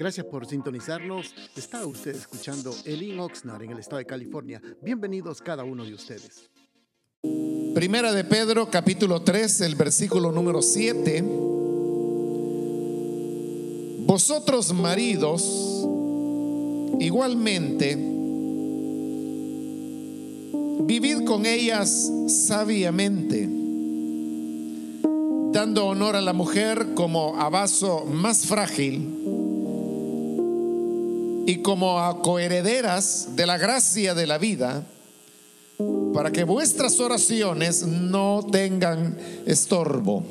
Gracias por sintonizarnos. Está usted escuchando Elin Oxnard en el estado de California. Bienvenidos cada uno de ustedes. Primera de Pedro, capítulo 3, el versículo número 7. Vosotros maridos, igualmente, vivid con ellas sabiamente, dando honor a la mujer como a vaso más frágil y como coherederas de la gracia de la vida, para que vuestras oraciones no tengan estorbo.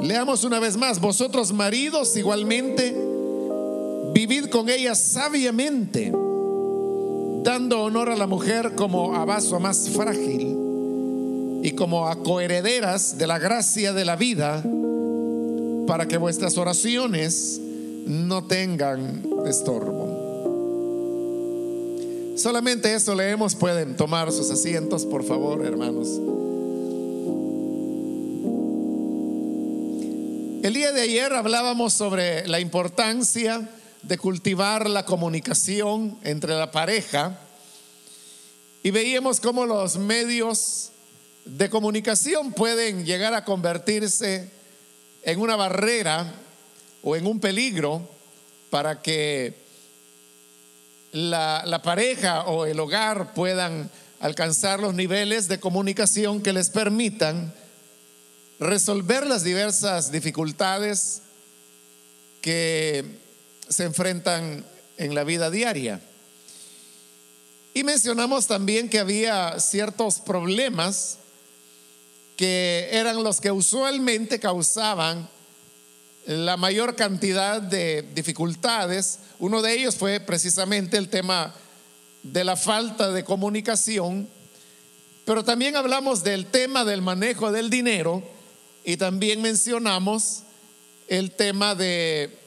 Leamos una vez más, vosotros maridos igualmente, vivid con ella sabiamente, dando honor a la mujer como a vaso más frágil y como a coherederas de la gracia de la vida, para que vuestras oraciones no tengan estorbo. Solamente eso leemos, pueden tomar sus asientos, por favor, hermanos. El día de ayer hablábamos sobre la importancia de cultivar la comunicación entre la pareja y veíamos cómo los medios de comunicación pueden llegar a convertirse en una barrera o en un peligro para que la, pareja o el hogar puedan alcanzar los niveles de comunicación que les permitan resolver las diversas dificultades que se enfrentan en la vida diaria. Y mencionamos también que había ciertos problemas que eran los que usualmente causaban la mayor cantidad de dificultades. Uno de ellos fue precisamente el tema de la falta de comunicación, pero también hablamos del tema del manejo del dinero y también mencionamos el tema de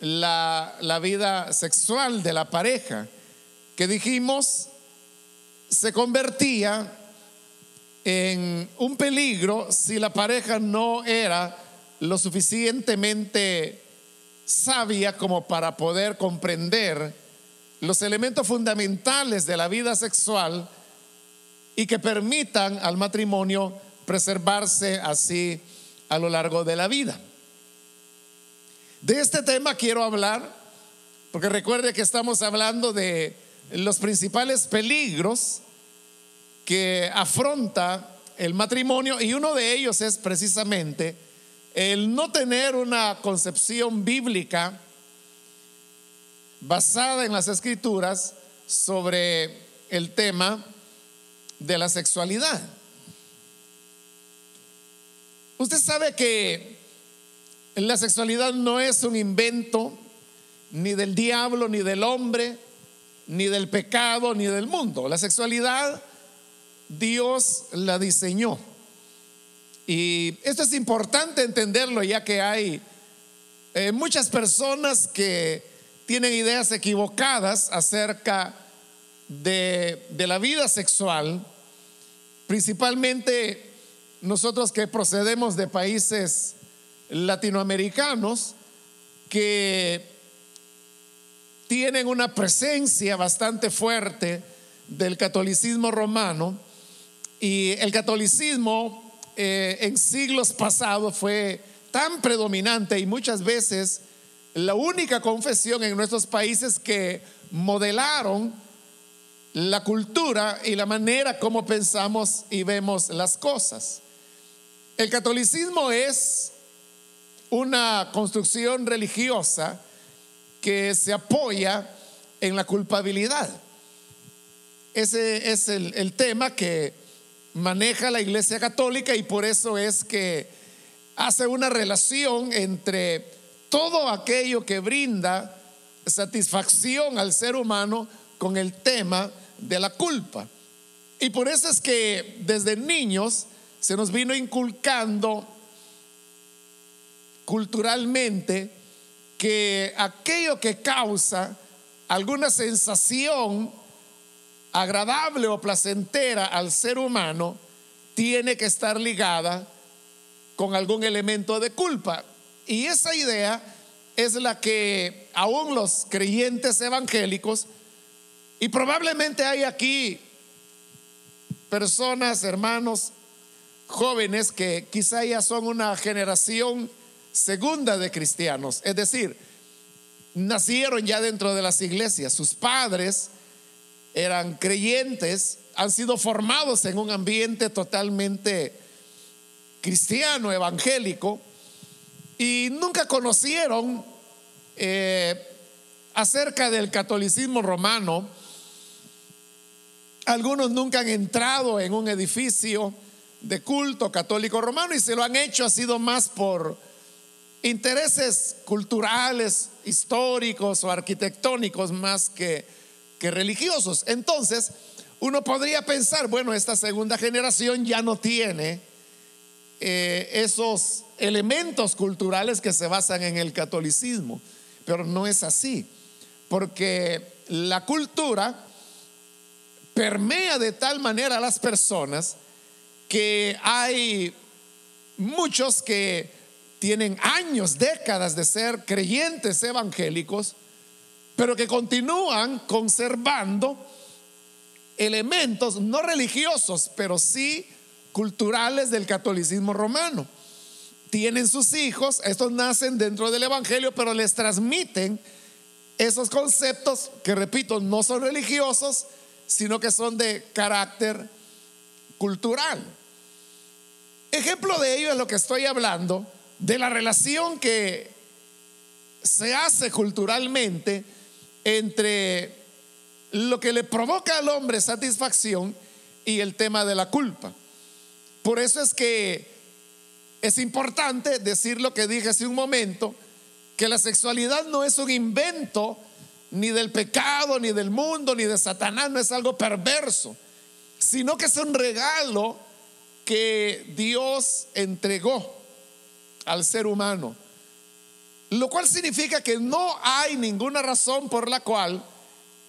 la, la vida sexual de la pareja, que dijimos se convertía en un peligro si la pareja no era lo suficientemente sabia como para poder comprender los elementos fundamentales de la vida sexual y que permitan al matrimonio preservarse así a lo largo de la vida. De este tema quiero hablar, porque recuerde que estamos hablando de los principales peligros que afronta el matrimonio y uno de ellos es precisamente el no tener una concepción bíblica basada en las escrituras sobre el tema de la sexualidad. Usted sabe que la sexualidad no es un invento ni del diablo, ni del hombre, ni del pecado, ni del mundo. La sexualidad Dios la diseñó. Y esto es importante entenderlo ya que hay eh, muchas personas que tienen ideas equivocadas acerca de, de la vida sexual, principalmente nosotros que procedemos de países latinoamericanos que tienen una presencia bastante fuerte del catolicismo romano. Y el catolicismo eh, en siglos pasados fue tan predominante y muchas veces la única confesión en nuestros países que modelaron la cultura y la manera como pensamos y vemos las cosas. El catolicismo es una construcción religiosa que se apoya en la culpabilidad. Ese es el, el tema que maneja la Iglesia Católica y por eso es que hace una relación entre todo aquello que brinda satisfacción al ser humano con el tema de la culpa. Y por eso es que desde niños se nos vino inculcando culturalmente que aquello que causa alguna sensación agradable o placentera al ser humano tiene que estar ligada con algún elemento de culpa. Y esa idea es la que aún los creyentes evangélicos, y probablemente hay aquí personas, hermanos, jóvenes que quizá ya son una generación segunda de cristianos, es decir, nacieron ya dentro de las iglesias, sus padres eran creyentes, han sido formados en un ambiente totalmente cristiano, evangélico, y nunca conocieron eh, acerca del catolicismo romano. Algunos nunca han entrado en un edificio de culto católico romano y se lo han hecho, ha sido más por intereses culturales, históricos o arquitectónicos más que, que religiosos. Entonces, uno podría pensar, bueno, esta segunda generación ya no tiene eh, esos elementos culturales que se basan en el catolicismo, pero no es así, porque la cultura permea de tal manera a las personas que hay muchos que tienen años, décadas de ser creyentes evangélicos, pero que continúan conservando elementos no religiosos, pero sí culturales del catolicismo romano. Tienen sus hijos, estos nacen dentro del Evangelio, pero les transmiten esos conceptos que, repito, no son religiosos, sino que son de carácter cultural. Ejemplo de ello es lo que estoy hablando, de la relación que se hace culturalmente entre lo que le provoca al hombre satisfacción y el tema de la culpa. Por eso es que es importante decir lo que dije hace un momento, que la sexualidad no es un invento ni del pecado, ni del mundo, ni de Satanás, no es algo perverso, sino que es un regalo que Dios entregó al ser humano. Lo cual significa que no hay ninguna razón por la cual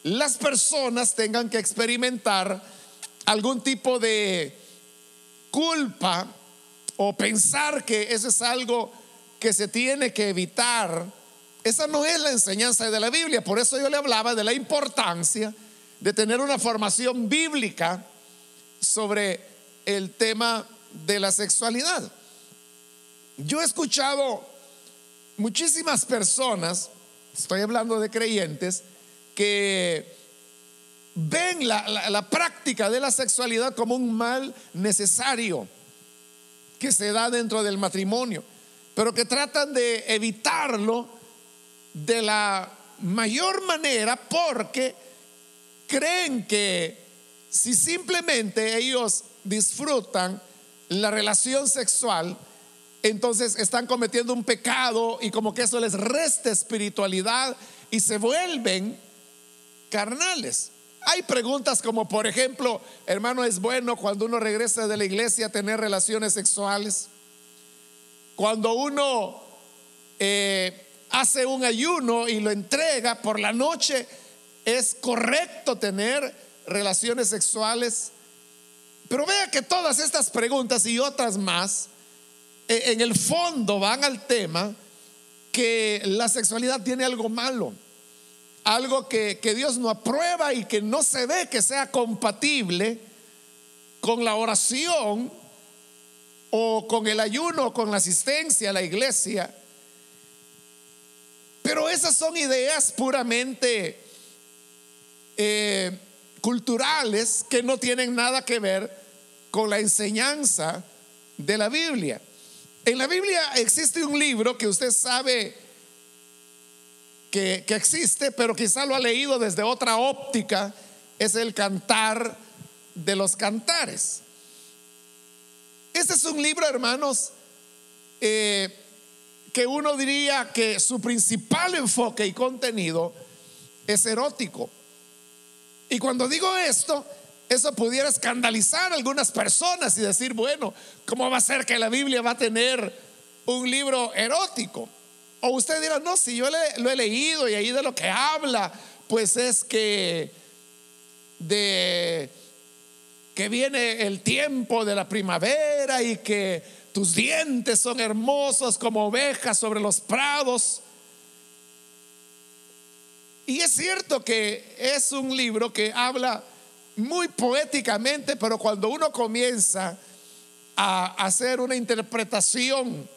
las personas tengan que experimentar algún tipo de culpa o pensar que eso es algo que se tiene que evitar. Esa no es la enseñanza de la Biblia. Por eso yo le hablaba de la importancia de tener una formación bíblica sobre el tema de la sexualidad. Yo he escuchado muchísimas personas, estoy hablando de creyentes, que ven la, práctica de la sexualidad como un mal necesario que se da dentro del matrimonio, pero que tratan de evitarlo de la mayor manera porque creen que si simplemente ellos disfrutan la relación sexual, entonces están cometiendo un pecado y como que eso les resta espiritualidad y se vuelven carnales. Hay preguntas como, por ejemplo, hermano, ¿es bueno cuando uno regresa de la iglesia tener relaciones sexuales? Cuando uno eh, hace un ayuno y lo entrega por la noche, ¿es correcto tener relaciones sexuales? Pero vea que todas estas preguntas y otras más, en el fondo van al tema que la sexualidad tiene algo malo, algo que, que Dios no aprueba y que no se ve que sea compatible con la oración o con el ayuno o con la asistencia a la iglesia. Pero esas son ideas puramente eh, culturales que no tienen nada que ver con la enseñanza de la Biblia. En la Biblia existe un libro que usted sabe que, existe, pero quizá lo ha leído desde otra óptica, es el cantar de los cantares. Este es un libro, hermanos, eh, que uno diría que su principal enfoque y contenido es erótico. Y cuando digo esto, eso pudiera escandalizar a algunas personas y decir, bueno, ¿cómo va a ser que la Biblia va a tener un libro erótico? O usted dirá, no, si yo lo he leído y ahí de lo que habla, pues es que de que viene el tiempo de la primavera y que tus dientes son hermosos como ovejas sobre los prados. Y es cierto que es un libro que habla muy poéticamente, pero cuando uno comienza a hacer una interpretación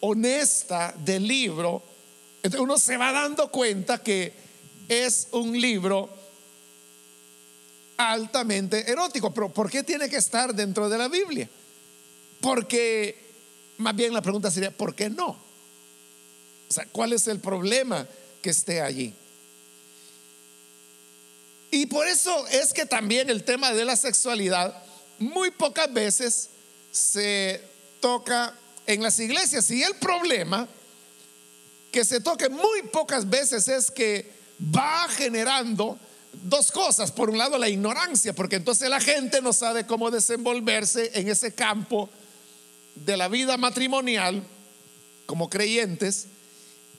honesta del libro, uno se va dando cuenta que es un libro altamente erótico. Pero ¿por qué tiene que estar dentro de la Biblia? Porque, más bien la pregunta sería, ¿por qué no? O sea, ¿cuál es el problema que esté allí? Y por eso es que también el tema de la sexualidad muy pocas veces se toca en las iglesias. Y el problema que se toque muy pocas veces es que va generando dos cosas. Por un lado, la ignorancia, porque entonces la gente no sabe cómo desenvolverse en ese campo de la vida matrimonial como creyentes.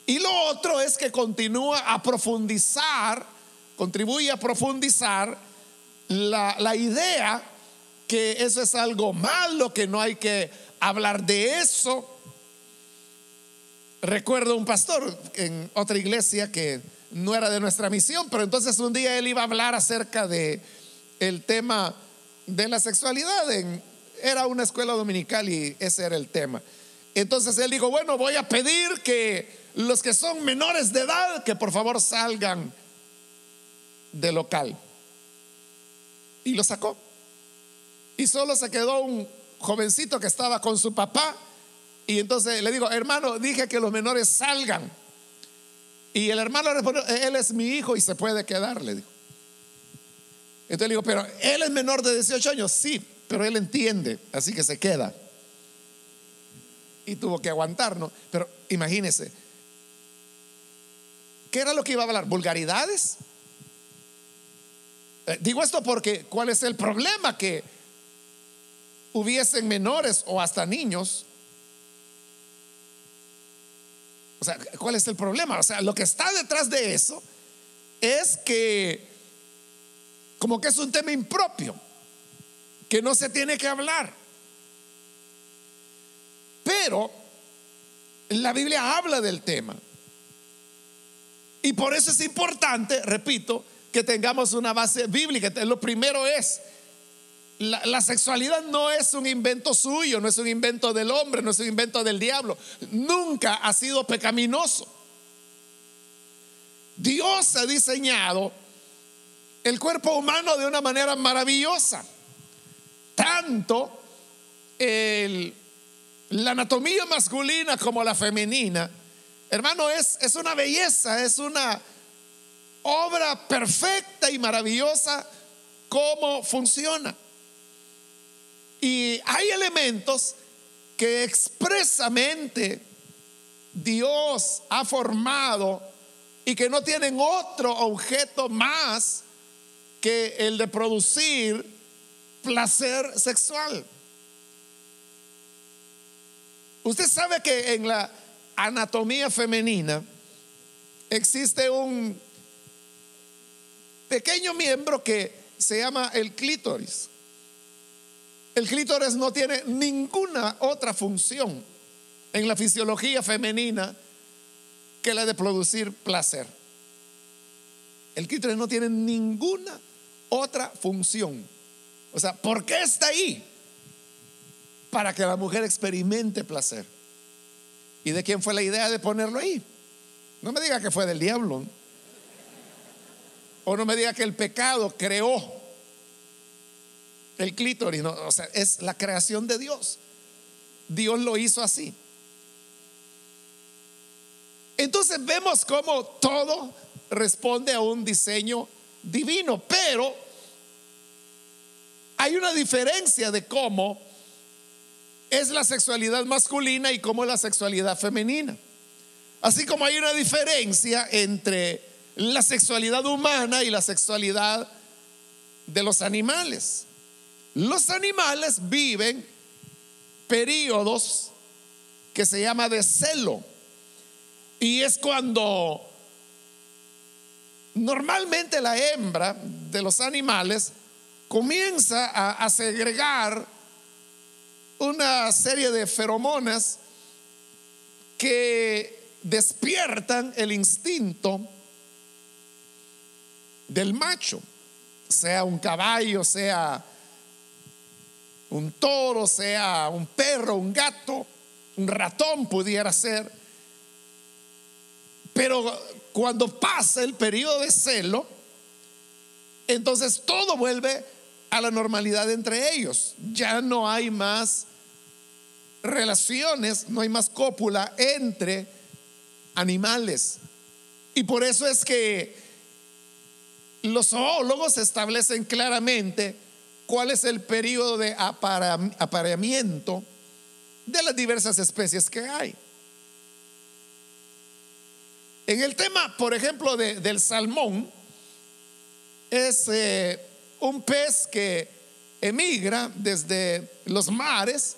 Y lo otro es que continúa a profundizar, contribuye a profundizar la, la idea que eso es algo malo, que no hay que hablar de eso. Recuerdo un pastor en otra iglesia que no era de nuestra misión, pero entonces un día él iba a hablar acerca de el tema de la sexualidad en era una escuela dominical y ese era el tema. Entonces él dijo, bueno, voy a pedir que los que son menores de edad, que por favor salgan del local. Y lo sacó. Y solo se quedó un jovencito que estaba con su papá. Y entonces le digo, hermano, dije que los menores salgan. Y el hermano respondió, él es mi hijo y se puede quedar, le dijo. Entonces le digo, pero él es menor de 18 años, sí, pero él entiende, así que se queda. Y tuvo que aguantarnos. Pero imagínese, ¿qué era lo que iba a hablar? ¿Vulgaridades? Eh, digo esto porque, ¿cuál es el problema? Que hubiesen menores o hasta niños. O sea, ¿cuál es el problema? O sea, lo que está detrás de eso es que como que es un tema impropio que no se tiene que hablar. Pero la Biblia habla del tema. Y por eso es importante, repito, que tengamos una base bíblica. Lo primero es, la, la, sexualidad no es un invento suyo, no es un invento del hombre, no es un invento del diablo. Nunca ha sido pecaminoso. Dios ha diseñado el cuerpo humano de una manera maravillosa tanto la anatomía masculina como la femenina, hermano, es, es una belleza, es una obra perfecta y maravillosa cómo funciona. Y hay elementos que expresamente Dios ha formado y que no tienen otro objeto más que el de producir placer sexual. Usted sabe que en la anatomía femenina existe un pequeño miembro que se llama el clítoris. El clítoris no tiene ninguna otra función en la fisiología femenina que la de producir placer. El clítoris no tiene ninguna otra función. O sea, ¿por qué está ahí? Para que la mujer experimente placer. ¿Y de quién fue la idea de ponerlo ahí? No me diga que fue del diablo. O no me diga que el pecado creó el clítoris. o sea, es la creación de Dios. Dios lo hizo así. Entonces vemos cómo todo responde a un diseño divino, pero hay una diferencia de cómo es la sexualidad masculina y cómo es la sexualidad femenina. Así como hay una diferencia entre la sexualidad humana y la sexualidad de los animales. Los animales viven periodos que se llama de celo. Y es cuando normalmente la hembra de los animales comienza a, segregar una serie de feromonas que despiertan el instinto del macho, sea un caballo, sea un toro, sea un perro, un gato, un ratón pudiera ser. Pero cuando pasa el periodo de celo, entonces todo vuelve a la normalidad entre ellos. Ya no hay más relaciones, no hay más cópula entre animales. Y por eso es que los zoólogos establecen claramente cuál es el periodo de apareamiento de las diversas especies que hay. En el tema, por ejemplo, del salmón, es eh, un pez que emigra desde los mares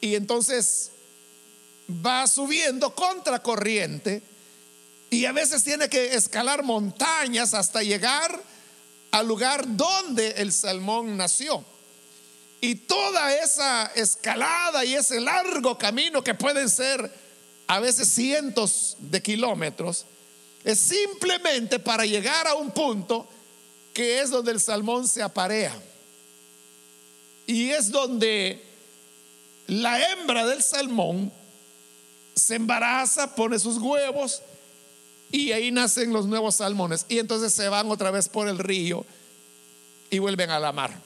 y entonces va subiendo contra corriente y a veces tiene que escalar montañas hasta llegar al lugar donde el salmón nació. Y toda esa escalada y ese largo camino que pueden ser a veces cientos de kilómetros, es simplemente para llegar a un punto que es donde el salmón se aparea. Y es donde la hembra del salmón se embaraza, pone sus huevos y ahí nacen los nuevos salmones. Y entonces se van otra vez por el río y vuelven a la mar.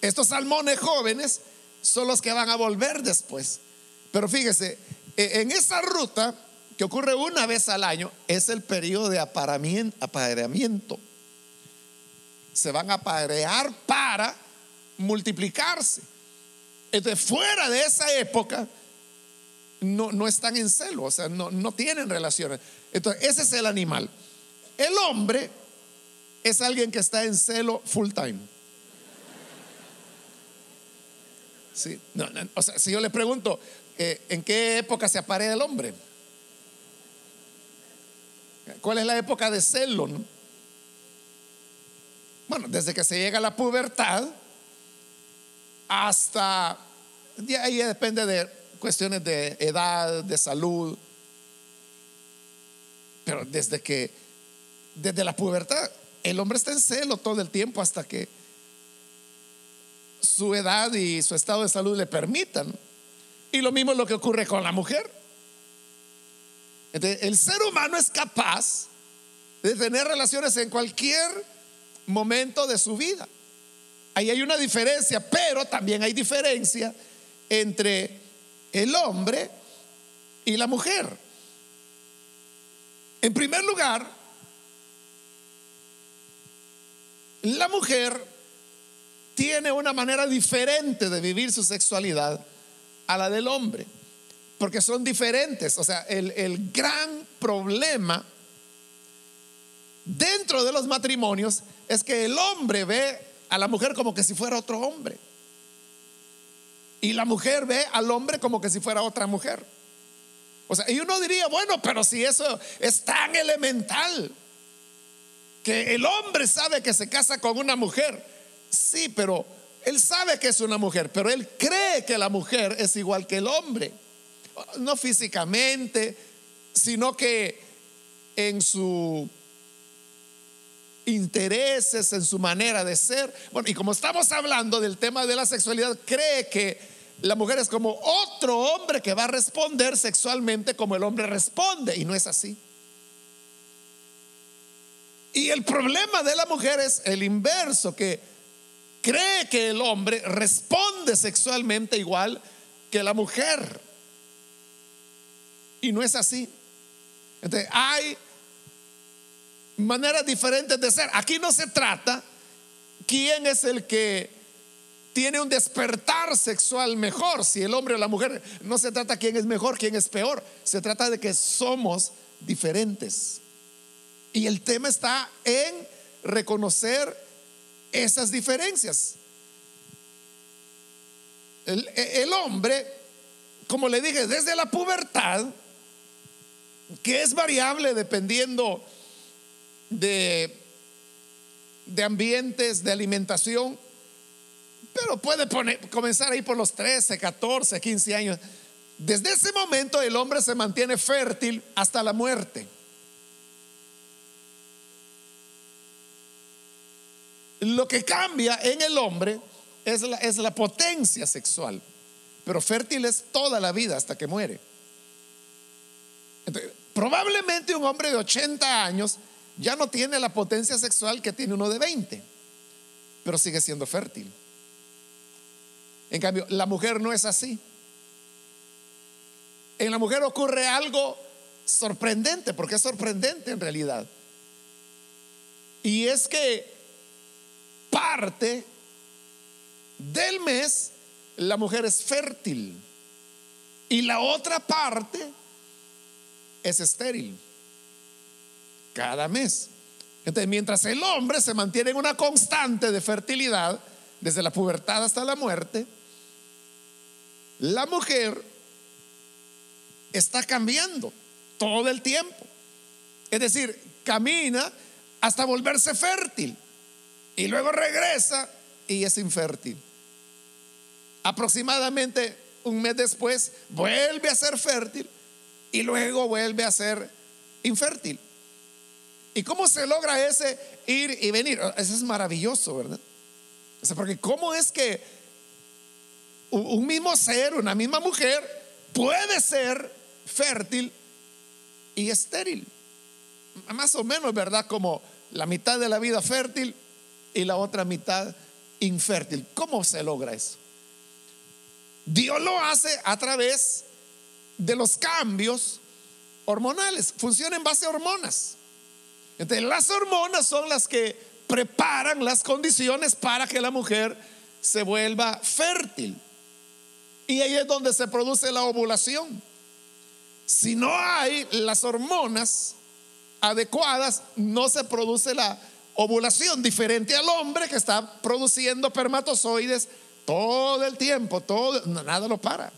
Estos salmones jóvenes son los que van a volver después. Pero fíjese, e, en esa ruta que ocurre una vez al año es el periodo de apareamiento se van a aparear para multiplicarse. Entonces, fuera de esa época, no, no están en celo, o sea, no, no tienen relaciones. Entonces, ese es el animal. El hombre es alguien que está en celo full time. Sí, o sea, si yo le pregunto, eh, ¿en qué época se aparea el hombre? ¿Cuál es la época de celo? Bueno, desde que se llega a la pubertad hasta, de ahí depende de cuestiones de edad, de salud, pero desde que, desde la pubertad, el hombre está en celo todo el tiempo hasta que su edad y su estado de salud le permitan. Y lo mismo es lo que ocurre con la mujer. el ser humano es capaz de tener relaciones en cualquier momento de su vida. Ahí hay una diferencia, pero también hay diferencia entre el hombre y la mujer. En primer lugar, la mujer tiene una manera diferente de vivir su sexualidad a la del hombre, porque son diferentes. O sea, el, el gran problema dentro de los matrimonios es que el hombre ve a la mujer como que si fuera otro hombre. Y la mujer ve al hombre como que si fuera otra mujer. O sea, y uno diría, bueno, pero si eso es tan elemental, que el hombre sabe que se casa con una mujer, sí, pero él sabe que es una mujer, pero él cree que la mujer es igual que el hombre. No físicamente, sino que en su intereses, en su manera de ser. Bueno, y como estamos hablando del tema de la sexualidad, cree que la mujer es como otro hombre que va a responder sexualmente como el hombre responde, y no es así. Y el problema de la mujer es el inverso, que cree que el hombre responde sexualmente igual que la mujer. Y no es así. Entonces, hay maneras diferentes de ser. Aquí no se trata quién es el que tiene un despertar sexual mejor, si el hombre o la mujer. No se trata quién es mejor, quién es peor. Se trata de que somos diferentes. Y el tema está en reconocer esas diferencias. El, hombre, como le dije, desde la pubertad, que es variable dependiendo de, de ambientes, de alimentación, Pero puede poner, comenzar ahí por los 13, 14, 15 años. Desde ese momento el hombre se mantiene fértil hasta la muerte. Lo que cambia en el hombre es la, es la potencia sexual, pero fértil es toda la vida hasta que muere. probablemente un hombre de 80 años ya no tiene la potencia sexual que tiene uno de 20, pero sigue siendo fértil. En cambio, la mujer no es así. En la mujer ocurre algo sorprendente, porque es sorprendente en realidad. Y es que parte del mes la mujer es fértil y la otra parte es estéril. Cada mes. Entonces, mientras el hombre se mantiene en una constante de fertilidad, desde la pubertad hasta la muerte, la mujer está cambiando todo el tiempo. Es decir, camina hasta volverse fértil y luego regresa y es infértil. Aproximadamente un mes después vuelve a ser fértil y luego vuelve a ser infértil. ¿Y cómo se logra ese ir y venir? Eso es maravilloso, ¿verdad? Porque ¿cómo es que un mismo ser, una misma mujer, puede ser fértil y estéril? Más o menos, ¿verdad? Como la mitad de la vida fértil y la otra mitad infértil. ¿Cómo se logra eso? Dios lo hace a través de los cambios hormonales. Funciona en base a hormonas. Entonces, las hormonas son las que preparan las condiciones para que la mujer se vuelva fértil. Y ahí es donde se produce la ovulación. Si no hay las hormonas adecuadas, no se produce la ovulación, diferente al hombre que está produciendo espermatozoides todo el tiempo, todo, nada lo para.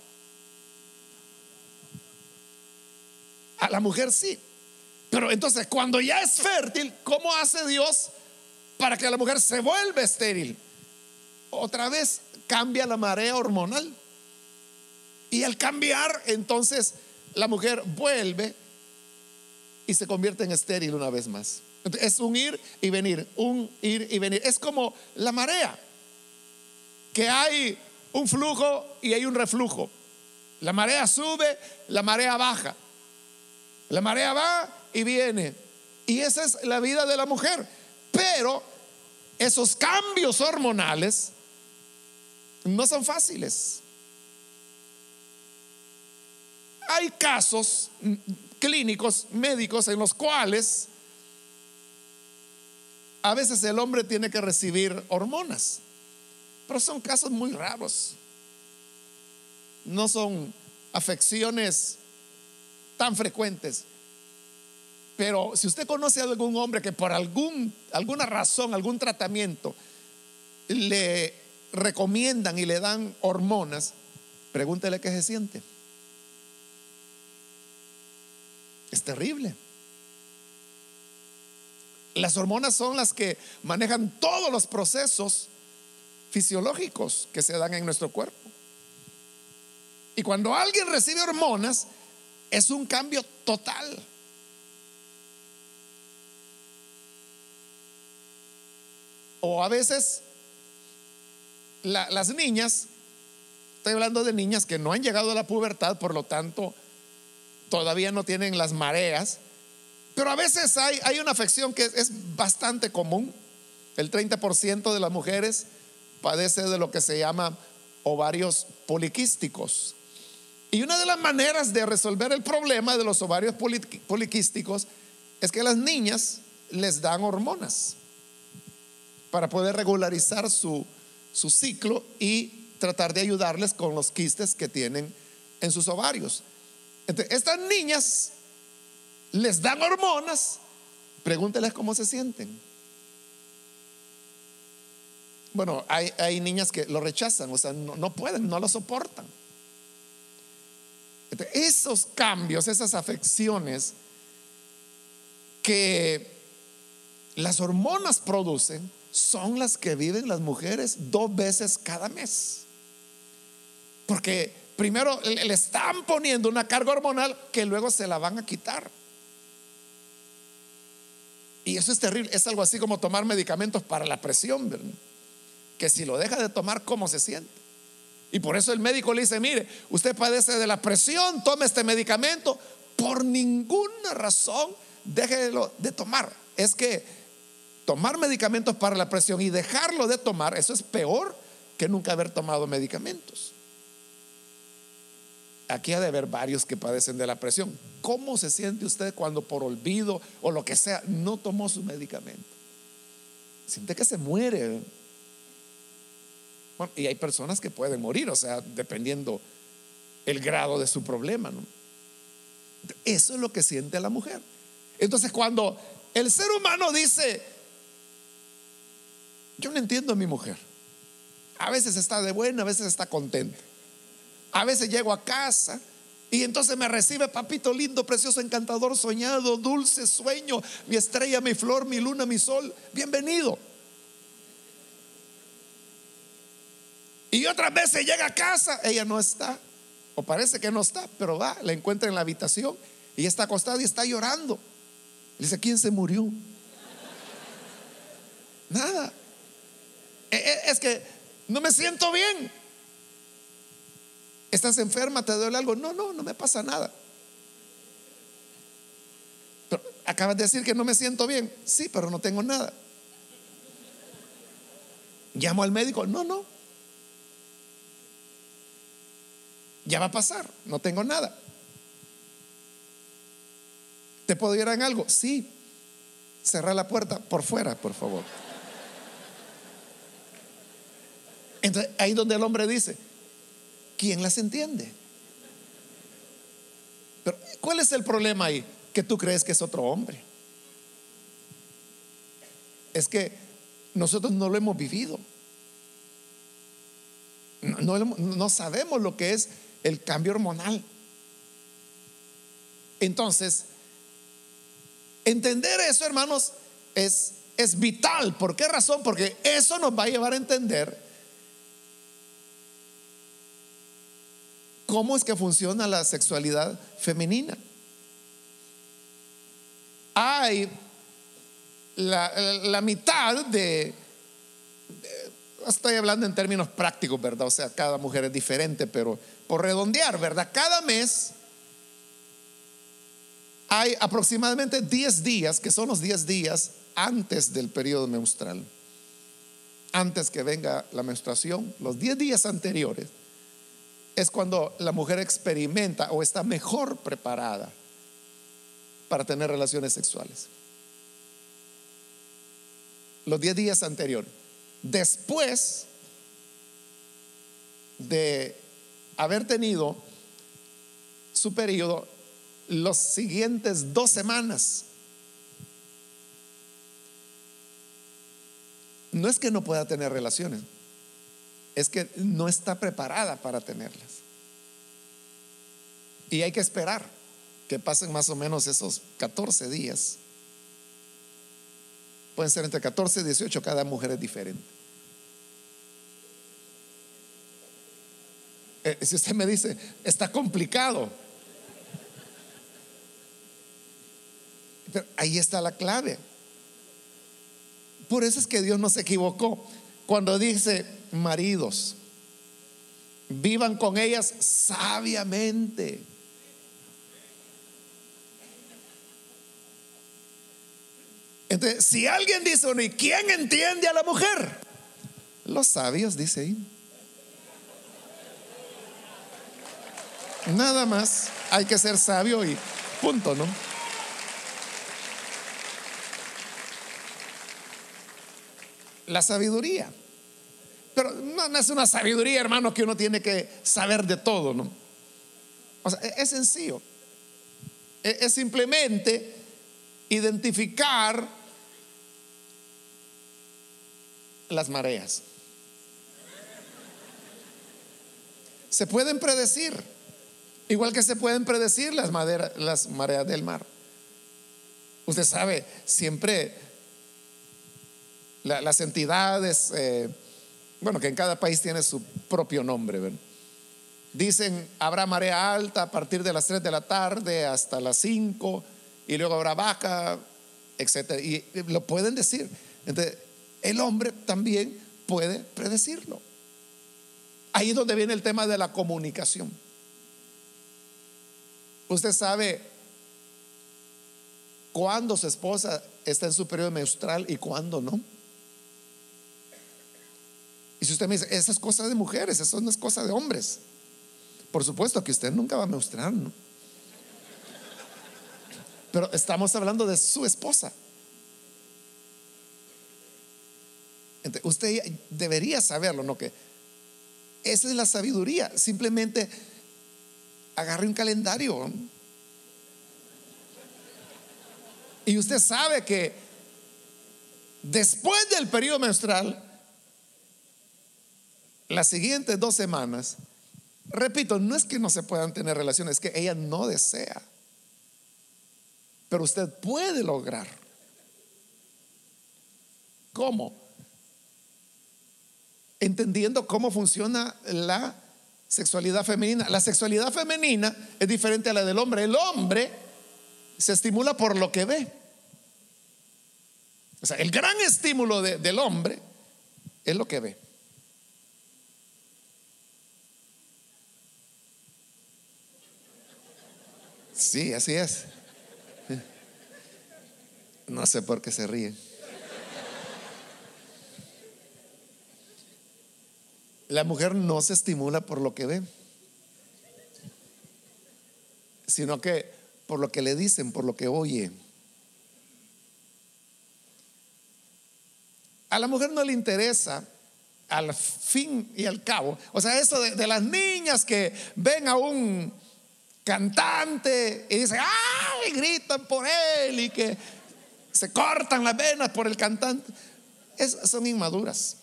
A la mujer sí. Pero entonces, cuando ya es fértil, ¿cómo hace Dios para que la mujer se vuelva estéril? Otra vez cambia la marea hormonal. Y al cambiar, entonces la mujer vuelve y se convierte en estéril una vez más. Es un ir y venir, un ir y venir. Es como la marea, que hay un flujo y hay un reflujo. La marea sube, la marea baja. La marea va y viene. Y esa es la vida de la mujer. Pero esos cambios hormonales no son fáciles. Hay casos clínicos, médicos, en los cuales a veces el hombre tiene que recibir hormonas, pero son casos muy raros. No son afecciones tan frecuentes. Pero si usted conoce a algún hombre que por algún, alguna razón, algún tratamiento, le recomiendan y le dan hormonas, pregúntele qué se siente. Es terrible. Las hormonas son las que manejan todos los procesos fisiológicos que se dan en nuestro cuerpo. Y cuando alguien recibe hormonas, es un cambio total. O a veces las niñas, estoy hablando de niñas que no han llegado a la pubertad, por lo tanto, todavía no tienen las mareas pero a veces hay, una afección que es, bastante común. El 30% de las mujeres padece de lo que se llama ovarios poliquísticos. Y una de las maneras de resolver el problema de los ovarios poliquísticos es que las niñas les dan hormonas para poder regularizar su, su ciclo y tratar de ayudarles con los quistes que tienen en sus ovarios. Estas niñas les dan hormonas, pregúnteles cómo se sienten. Bueno, hay, niñas que lo rechazan, o sea, no, pueden, no lo soportan. esos cambios, esas afecciones que las hormonas producen, son las que viven las mujeres dos veces cada mes. Porque primero le están poniendo una carga hormonal que luego se la van a quitar. Y eso es terrible. Es algo así como tomar medicamentos para la presión, ¿verdad? Que si lo deja de tomar, ¿cómo se siente? Y por eso el médico le dice, mire, usted padece de la presión, tome este medicamento. Por ninguna razón, déjelo de tomar. Es que tomar medicamentos para la presión y dejarlo de tomar, eso es peor que nunca haber tomado medicamentos. Aquí ha de haber varios que padecen de la presión. ¿Cómo se siente usted cuando por olvido o lo que sea no tomó su medicamento? Siente que se muere. Bueno, y hay personas que pueden morir, o sea, dependiendo el grado de su problema. Eso es lo que siente la mujer. Entonces, cuando el ser humano dice, yo no entiendo a mi mujer, a veces está de buena, a veces está contenta. A veces llego a casa y entonces me recibe papito lindo, precioso, encantador, soñado, dulce sueño, mi estrella, mi flor, mi luna, mi sol. Bienvenido. Y otras veces llega a casa, ella no está, o parece que no está, pero va, la encuentra en la habitación y está acostada y está llorando. dice, ¿quién se murió? Nada. E, e, es que no me siento bien. ¿Estás enferma? ¿Te duele algo? No, no, no me pasa nada. acabas de decir que no me siento bien. Sí, pero no tengo nada. Llamo al médico. No, no. Ya va a pasar. No tengo nada. ¿Te puedo ir en algo? Sí. Cerrar la puerta por fuera, por favor. Entonces, ahí donde el hombre dice, ¿quién las entiende? Pero, ¿cuál es el problema ahí? Que tú crees que es otro hombre. Es que nosotros no lo hemos vivido. No, sabemos lo que es el cambio hormonal. Entonces, entender eso, hermanos, es, es vital. ¿Por qué razón? Porque eso nos va a llevar a entender cómo es que funciona la sexualidad femenina. Hay la, mitad de, estoy hablando en términos prácticos, ¿verdad? O sea, cada mujer es diferente, pero por redondear, ¿verdad? Cada mes hay aproximadamente 10 días, que son los 10 días antes del periodo menstrual, antes que venga la menstruación, los 10 días anteriores es cuando la mujer experimenta o está mejor preparada para tener relaciones sexuales. Los 10 días anteriores. Después de haber tenido su periodo, los siguientes dos semanas, no es que no pueda tener relaciones, es que no está preparada para tenerlas. Y hay que esperar que pasen más o menos esos 14 días. Pueden ser entre 14 y 18, cada mujer es diferente. Eh, si usted me dice, está complicado. Pero ahí está la clave. Por eso es que Dios no se equivocó. Cuando dice, maridos, vivan con ellas sabiamente. Entonces, si alguien dice, ¿y quién entiende a la mujer? Los sabios, dice. Nada más, hay que ser sabio y punto, ¿no? La sabiduría. Pero no, es una sabiduría, hermano, que uno tiene que saber de todo, ¿no? O sea, es sencillo. Es, es simplemente identificar las mareas. Se pueden predecir, igual que se pueden predecir las, las mareas del mar. Usted sabe, siempre las entidades, eh, bueno, que en cada país tiene su propio nombre, ¿verdad? Dicen, habrá marea alta a partir de las 3 de la tarde hasta las 5 y luego habrá baja, etc. Y lo pueden decir. Entonces, el hombre también puede predecirlo. Ahí es donde viene el tema de la comunicación. Usted sabe cuándo su esposa está en su periodo menstrual y cuándo no. Y si usted me dice, esa es cosa de mujeres, eso no es cosa de hombres. Por supuesto que usted nunca va a mostrar, ¿no? Pero estamos hablando de su esposa. usted debería saberlo, ¿no? Que esa es la sabiduría. Simplemente agarre un calendario. Y usted sabe que después del periodo menstrual, las siguientes dos semanas, Repito, no es que no se puedan tener relaciones, es que ella no desea. Pero usted puede lograr. ¿Cómo? Entendiendo cómo funciona la sexualidad femenina. La sexualidad femenina es diferente a la del hombre. El hombre se estimula por lo que ve. O sea, el gran estímulo del hombre es lo que ve. Sí, así es. No sé por qué se ríen. La mujer no se estimula por lo que ve, sino que por lo que le dicen, por lo que oye. A la mujer no le interesa al fin y al cabo. O sea, eso de, de las niñas que ven a un cantante y dice, ¡ay! gritan por él y que se cortan las venas por el cantante. son inmaduras.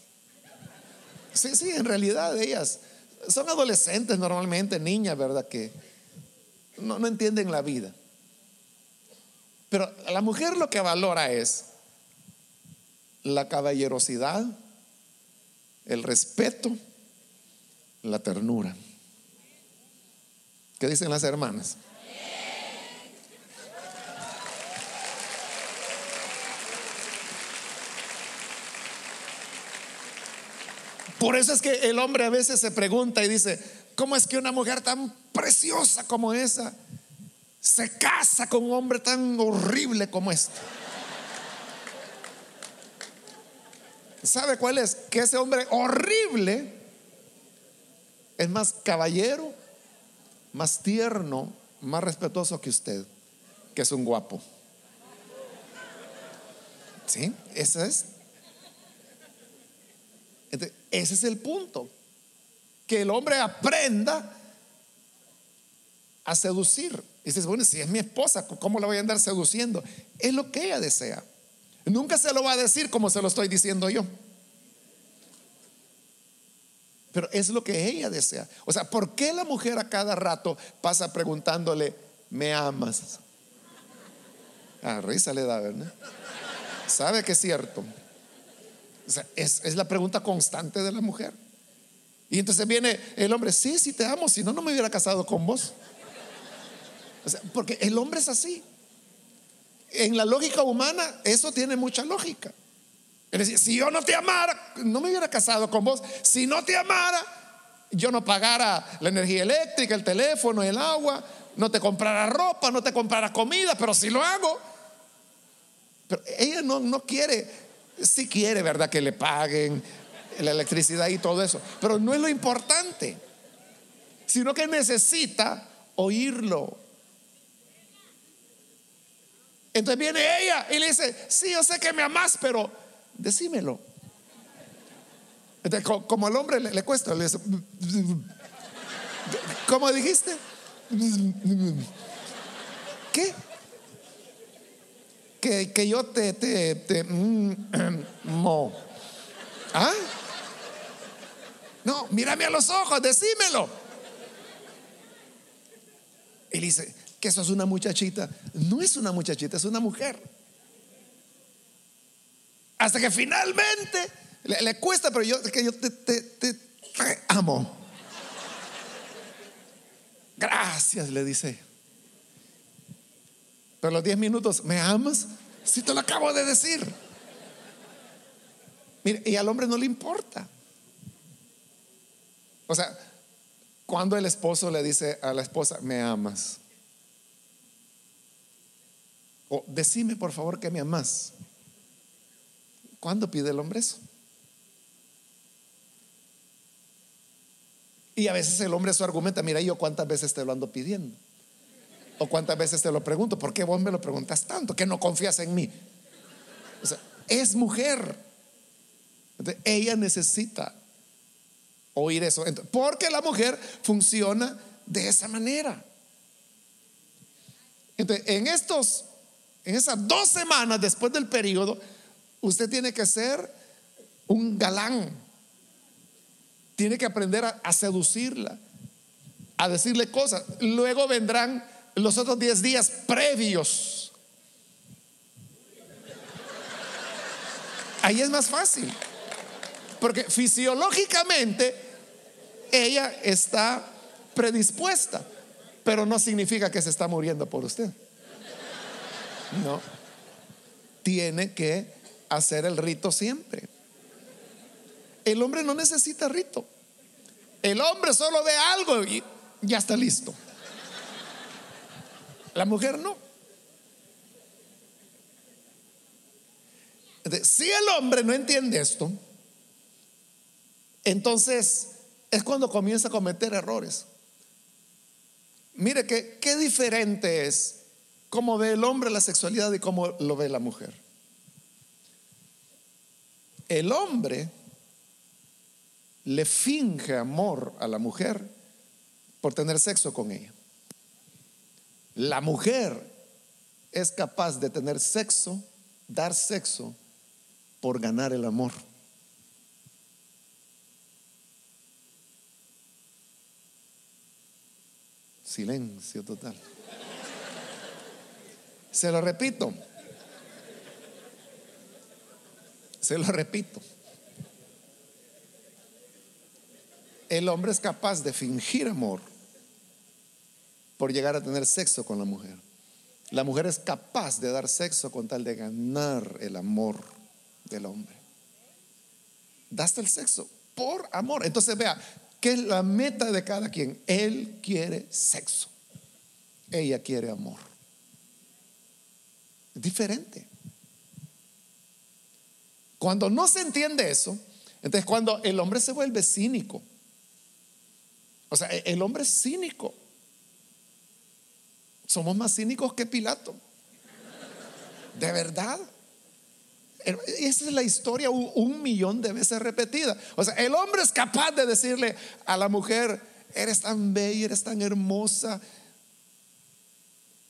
Sí, sí, en realidad ellas son adolescentes normalmente, niñas, ¿verdad? Que no, no entienden la vida. Pero la mujer lo que valora es la caballerosidad, el respeto, la ternura. ¿Qué dicen las hermanas? Por eso es que el hombre a veces se pregunta y dice, ¿cómo es que una mujer tan preciosa como esa se casa con un hombre tan horrible como este? ¿Sabe cuál es? Que ese hombre horrible es más caballero, más tierno, más respetuoso que usted, que es un guapo. ¿Sí? Ese es. ese es el punto. Que el hombre aprenda a seducir. Y dices, bueno, si es mi esposa, ¿cómo la voy a andar seduciendo? Es lo que ella desea. Nunca se lo va a decir como se lo estoy diciendo yo. Pero es lo que ella desea. O sea, ¿por qué la mujer a cada rato pasa preguntándole, ¿me amas? A risa le da, ¿verdad? Sabe que es cierto. O sea, es, es la pregunta constante de la mujer. Y entonces viene el hombre, sí, sí te amo, si no, no me hubiera casado con vos. O sea, porque el hombre es así. En la lógica humana, eso tiene mucha lógica. Si yo no te amara, no me hubiera casado con vos. Si no te amara, yo no pagara la energía eléctrica, el teléfono, el agua, no te comprara ropa, no te comprara comida, pero si lo hago. Pero ella no, no quiere, sí quiere, ¿verdad? Que le paguen la electricidad y todo eso. Pero no es lo importante, sino que necesita oírlo. Entonces viene ella y le dice, sí, yo sé que me amas, pero decímelo. como al hombre le, cuesta, le ¿cómo dijiste? ¿Qué? Que, que yo te, te, te mm, mo. ¿Ah? No, mírame a los ojos, decímelo. Y dice que eso es una muchachita. No es una muchachita, es una mujer. Hasta que finalmente le, cuesta, pero yo, que yo te, te amo. Gracias, le dice. Pero los 10 minutos, ¿me amas? Si te lo acabo de decir. Mire, y al hombre no le importa. O sea, cuando el esposo le dice a la esposa, ¿me amas? O decime por favor que me amas. ¿Cuándo pide el hombre eso? Y a veces el hombre su argumenta, mira, yo cuántas veces te lo ando pidiendo. O cuántas veces te lo pregunto, ¿por qué vos me lo preguntas tanto? Que no confías en mí. O sea, es mujer. ella necesita oír eso. porque la mujer funciona de esa manera. Entonces, en estos, en esas dos semanas después del periodo, usted tiene que ser un galán tiene que aprender a, seducirla, a decirle cosas. Luego vendrán los otros 10 días previos. Ahí es más fácil. Porque fisiológicamente ella está predispuesta, pero no significa que se está muriendo por usted. No. Tiene que hacer el rito siempre. El hombre no necesita rito. El hombre solo ve algo y ya está listo. La mujer no. Si el hombre no entiende esto, entonces es cuando comienza a cometer errores. Mire que qué diferente es cómo ve el hombre la sexualidad y cómo lo ve la mujer. El hombre le finge amor a la mujer por tener sexo con ella. La mujer es capaz de tener sexo, dar sexo, por ganar el amor. Silencio total. Se lo repito. Se lo repito. el hombre es capaz de fingir amor por llegar a tener sexo con la mujer. La mujer es capaz de dar sexo con tal de ganar el amor del hombre. Daste el sexo por amor. Entonces vea, ¿qué es la meta de cada quien? Él quiere sexo. Ella quiere amor. Diferente. Cuando no se entiende eso, entonces cuando el hombre se vuelve cínico, o sea, el hombre es cínico. Somos más cínicos que Pilato. De verdad. Esa es la historia un, millón de veces repetida. O sea, el hombre es capaz de decirle a la mujer, eres tan bella, eres tan hermosa.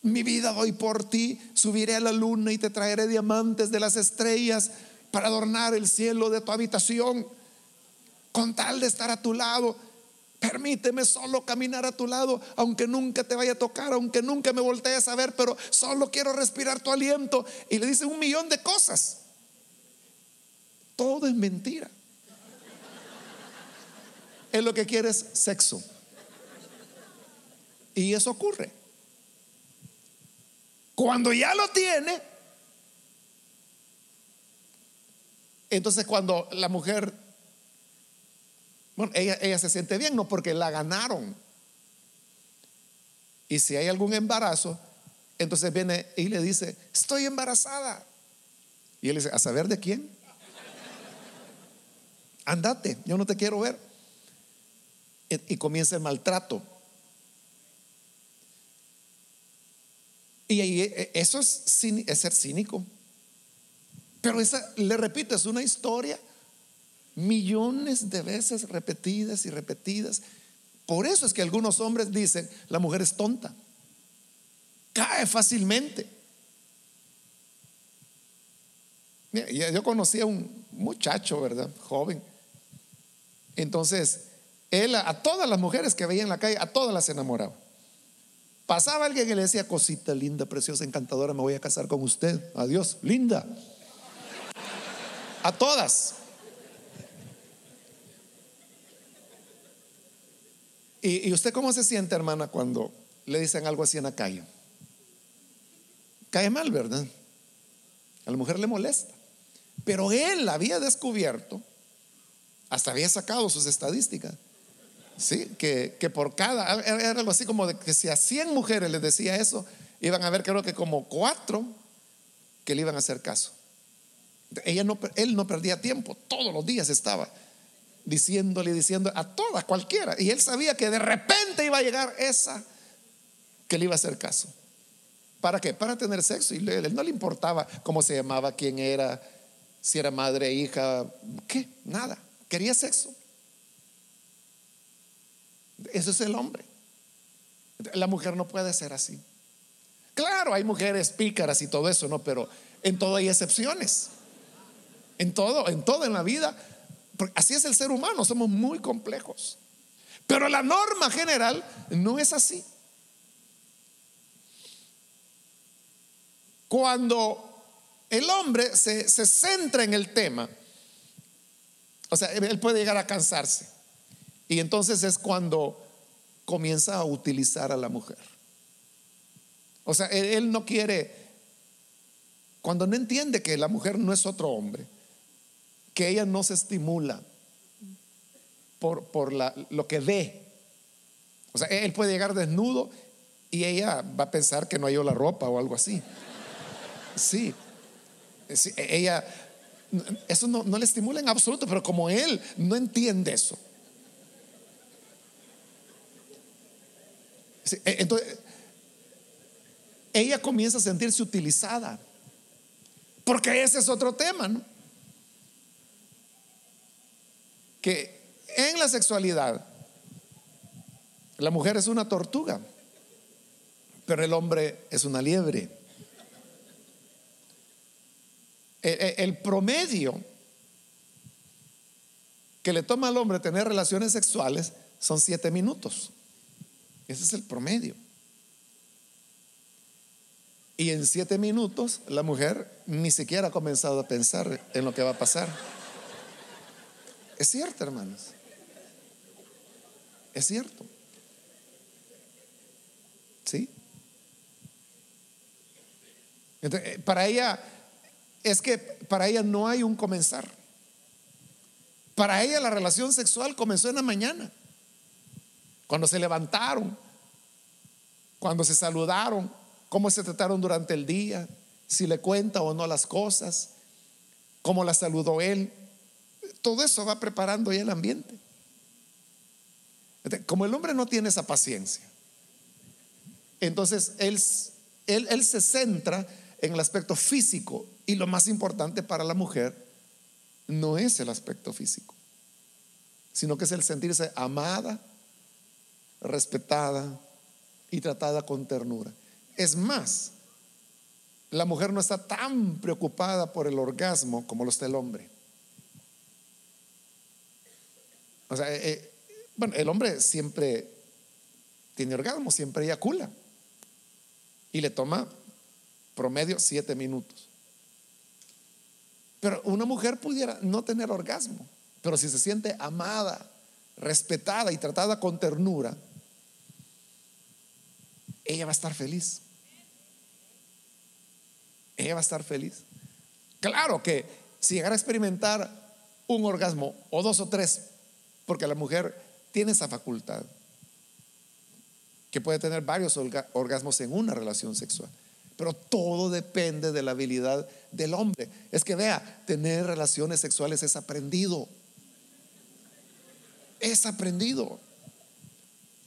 Mi vida doy por ti, subiré a la luna y te traeré diamantes de las estrellas para adornar el cielo de tu habitación, con tal de estar a tu lado. Permíteme solo caminar a tu lado, aunque nunca te vaya a tocar, aunque nunca me voltees a ver, pero solo quiero respirar tu aliento. Y le dice un millón de cosas. Todo es mentira. Es lo que quiere es sexo. Y eso ocurre. Cuando ya lo tiene, entonces cuando la mujer bueno, ella, se siente bien, no porque la ganaron. Y si hay algún embarazo, entonces viene y le dice, estoy embarazada. Y él dice, ¿a saber de quién? Andate, yo no te quiero ver. Y, comienza el maltrato. Y e, eso es, es ser cínico. Pero esa, le repito, es una historia millones de veces repetidas y repetidas. Por eso es que algunos hombres dicen, la mujer es tonta, cae fácilmente. yo conocí a un muchacho, ¿verdad? Joven. Entonces, él a todas las mujeres que veía en la calle, a todas las enamoraba. Pasaba alguien y le decía, cosita linda, preciosa, encantadora, me voy a casar con usted. Adiós, linda. A todas. ¿Y, ¿Y, usted cómo se siente, hermana, cuando le dicen algo así en la calle? Cae mal, ¿verdad? A la mujer le molesta. Pero él había descubierto, hasta había sacado sus estadísticas, ¿sí? que, que por cada, era algo así como de que si a 100 mujeres les decía eso, iban a ver creo que como cuatro que le iban a hacer caso. Ella no, él no perdía tiempo, todos los días estaba diciéndole diciendo a todas, cualquiera. Y él sabía que de repente iba a llegar esa que le iba a hacer caso. ¿Para qué? Para tener sexo. Y él no le importaba cómo se llamaba, quién era, si era madre, hija, ¿qué? Nada. Quería sexo. Eso es el hombre. La mujer no puede ser así. Claro, hay mujeres pícaras y todo eso, ¿no? Pero en todo hay excepciones. En todo, en todo en la vida. Así es el ser humano, somos muy complejos. Pero la norma general no es así. Cuando el hombre se, centra en el tema. O sea, él puede llegar a cansarse. Y entonces es cuando comienza a utilizar a la mujer. O sea, él, no quiere, cuando no entiende que la mujer no es otro hombre, que ella no se estimula por, por lo que ve. O sea, él puede llegar desnudo y ella va a pensar que no halló la ropa o algo así. Sí, e, ella, eso no, le estimula en absoluto, pero como él no entiende eso. E, entonces, ella comienza a sentirse utilizada. Porque ese es otro tema, ¿no? Que en la sexualidad, la mujer es una tortuga, pero el hombre es una liebre. Eh, eh, el promedio que le toma al hombre tener relaciones sexuales son siete minutos. Ese es el promedio. Y en siete minutos la mujer ni siquiera ha comenzado a pensar en lo que va a pasar. Es cierto, hermanos. Es cierto. ¿Sí? Eh, para ella es que para ella no hay un comenzar. Para ella la relación sexual comenzó en la mañana, cuando se levantaron, cuando se saludaron, cómo se trataron durante el día, si le cuenta o no las cosas, cómo la saludó él. Todo eso va preparando ya el ambiente. Como el hombre no tiene esa paciencia, entonces él, él, él se centra en el aspecto físico y lo más importante para la mujer no es el aspecto físico, sino que es el sentirse amada, respetada y tratada con ternura. Es más, la mujer no está tan preocupada por el orgasmo como lo está el hombre. Eh, eh, bueno, el hombre siempre tiene orgasmo, siempre eyacula. Y le toma promedio siete minutos. Pero una mujer pudiera no tener orgasmo, pero si se siente amada, respetada y tratada con ternura, ella va a estar feliz. Ella va a estar feliz. Claro que si llegara a experimentar un orgasmo o dos o tres, porque la mujer tiene esa facultad, que puede tener varios orgasmos en una relación sexual. Pero todo depende de la habilidad del hombre. Es que vea, tener relaciones sexuales es aprendido. Es aprendido.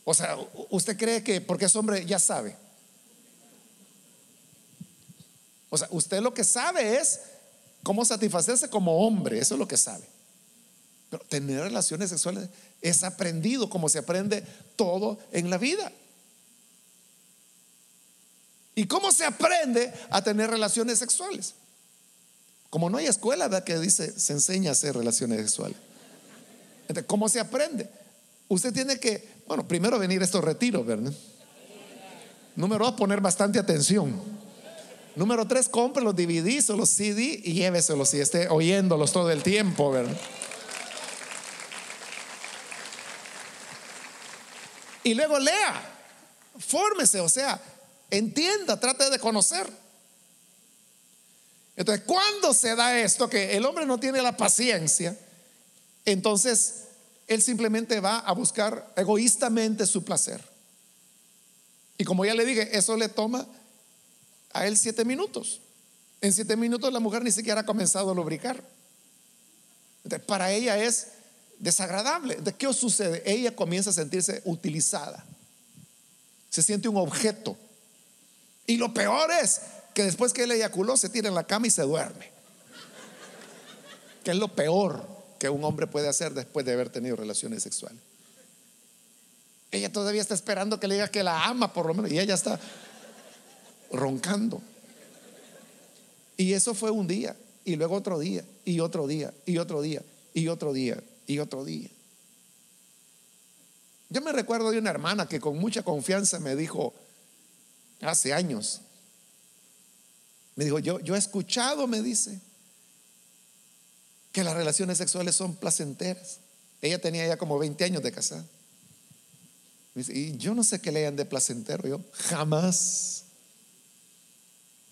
O sea, usted cree que porque es hombre ya sabe. O sea, usted lo que sabe es cómo satisfacerse como hombre, eso es lo que sabe. Pero tener relaciones sexuales es aprendido como se aprende todo en la vida. ¿Y cómo se aprende a tener relaciones sexuales? Como no hay escuela que dice, se enseña a hacer relaciones sexuales. ¿cómo se aprende? Usted tiene que, bueno, primero venir a estos retiros, ¿verdad? Número dos, poner bastante atención. Número tres, compre los DVDs o los CD y lléveselos y esté oyéndolos todo el tiempo, ¿verdad? Y luego lea, fórmese, o sea, entienda, trate de conocer. Entonces, cuando se da esto, que el hombre no tiene la paciencia, entonces él simplemente va a buscar egoístamente su placer. Y como ya le dije, eso le toma a él siete minutos. En siete minutos la mujer ni siquiera ha comenzado a lubricar. para ella es desagradable. ¿De qué sucede? Ella comienza a sentirse utilizada. Se siente un objeto. Y lo peor es que después que él eyaculó se tira en la cama y se duerme. Que es lo peor que un hombre puede hacer después de haber tenido relaciones sexuales. Ella todavía está esperando que le diga que la ama por lo menos y ella está roncando. Y eso fue un día, y luego otro día, y otro día, y otro día, y otro día, y otro día. Yo me recuerdo de una hermana que con mucha confianza me dijo, hace años, me dijo, yo, yo he escuchado, me dice, que las relaciones sexuales son placenteras. Ella tenía ya como 20 años de casada. Y yo no sé qué lean de placentero, yo jamás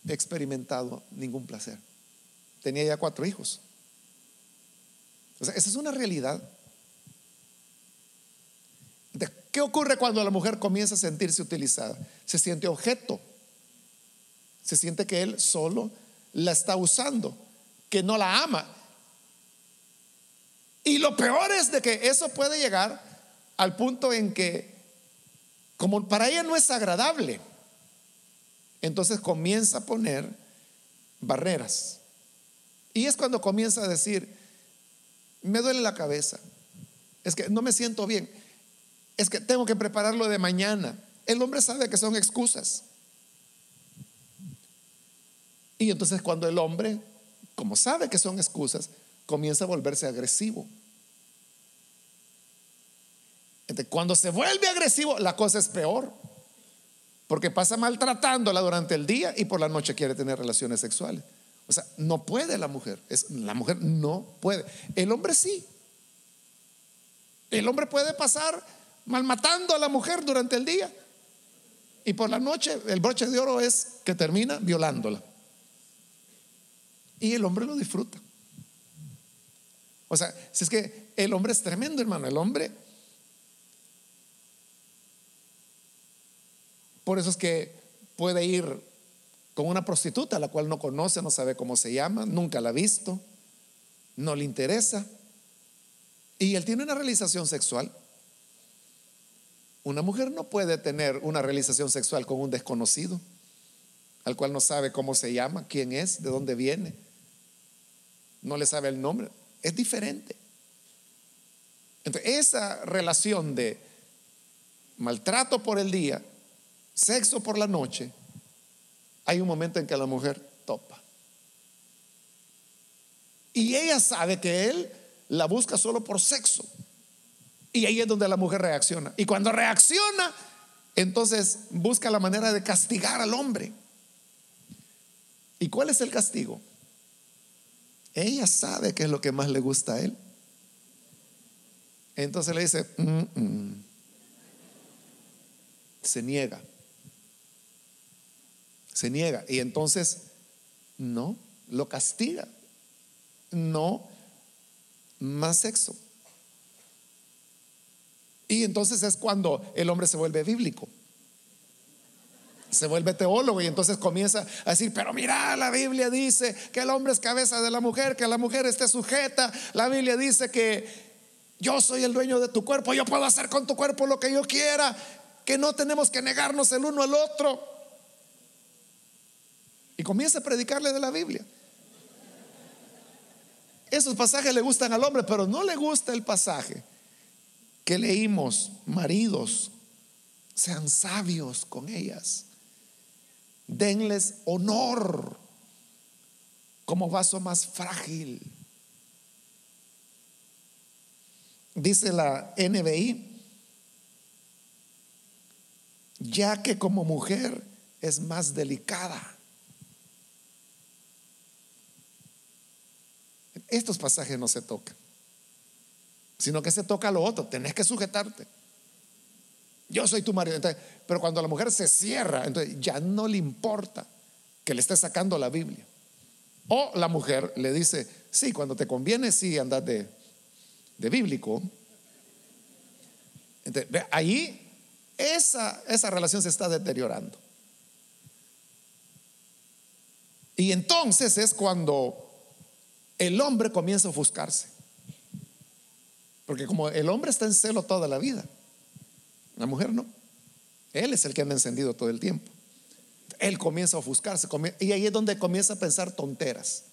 he experimentado ningún placer. Tenía ya cuatro hijos. Esa es una realidad. ¿Qué ocurre cuando la mujer comienza a sentirse utilizada? Se siente objeto. Se siente que él solo la está usando, que no la ama. Y lo peor es de que eso puede llegar al punto en que, como para ella no es agradable, entonces comienza a poner barreras. Y es cuando comienza a decir, me duele la cabeza, es que no me siento bien, es que tengo que prepararlo de mañana. El hombre sabe que son excusas. Y entonces cuando el hombre, como sabe que son excusas, comienza a volverse agresivo. Cuando se vuelve agresivo, la cosa es peor. Porque pasa maltratándola durante el día y por la noche quiere tener relaciones sexuales. O sea, no puede la mujer. Es, la mujer no puede. El hombre sí. El hombre puede pasar malmatando a la mujer durante el día. Y por la noche el broche de oro es que termina violándola. Y el hombre lo disfruta. O sea, si es que el hombre es tremendo, hermano. El hombre Por eso es que puede ir con una prostituta, la cual no conoce, no sabe cómo se llama, nunca la ha visto, no le interesa. Y él tiene una realización sexual. Una mujer no puede tener una realización sexual con un desconocido, al cual no sabe cómo se llama, quién es, de dónde viene, no le sabe el nombre. Es diferente. Entonces, esa relación de maltrato por el día sexo por la noche, hay un momento en que la mujer topa. Y ella sabe que él la busca solo por sexo. Y ahí es donde la mujer reacciona. Y cuando reacciona, entonces busca la manera de castigar al hombre. ¿Y cuál es el castigo? Ella sabe que es lo que más le gusta a él. Entonces le dice, mm, mm". se niega se niega y entonces no, lo castiga. No, más sexo. Y entonces es cuando el hombre se vuelve bíblico. Se vuelve teólogo y entonces comienza a decir, pero mira, la Biblia dice que el hombre es cabeza de la mujer, que la mujer esté sujeta. La Biblia dice que yo soy el dueño de tu cuerpo, yo puedo hacer con tu cuerpo lo que yo quiera, que no tenemos que negarnos el uno al otro. Y comienza a predicarle de la Biblia. Esos pasajes le gustan al hombre, pero no le gusta el pasaje que leímos, maridos, sean sabios con ellas. Denles honor como vaso más frágil. Dice la NBI, ya que como mujer es más delicada estos pasajes no se tocan, sino que se toca lo otro, tenés que sujetarte. Yo soy tu marido. pero cuando la mujer se cierra, entonces ya no le importa que le esté sacando la Biblia. O la mujer le dice, sí, cuando te conviene, sí, andas de, de bíblico. Entonces, ahí esa, esa relación se está deteriorando. Y entonces es cuando el hombre comienza a ofuscarse. Porque como el hombre está en celo toda la vida, la mujer no. Él es el que anda encendido todo el tiempo. Él comienza a ofuscarse y ahí es donde comienza a pensar tonteras.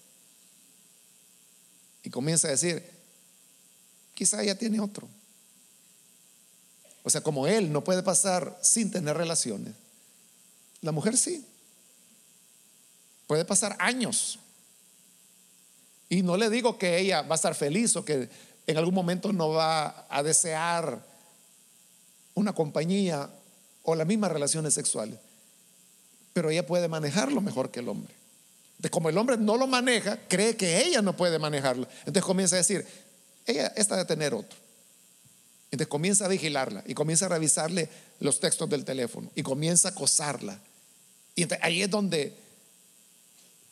Y comienza a decir, quizá ella tiene otro. O sea, como él no puede pasar sin tener relaciones, la mujer sí. Puede pasar años. Y no le digo que ella va a estar feliz o que en algún momento no va a desear una compañía o las mismas relaciones sexuales. Pero ella puede manejarlo mejor que el hombre. De como el hombre no lo maneja, cree que ella no puede manejarlo. Entonces comienza a decir, ella está de tener otro. Entonces comienza a vigilarla y comienza a revisarle los textos del teléfono y comienza a acosarla. Y ahí es donde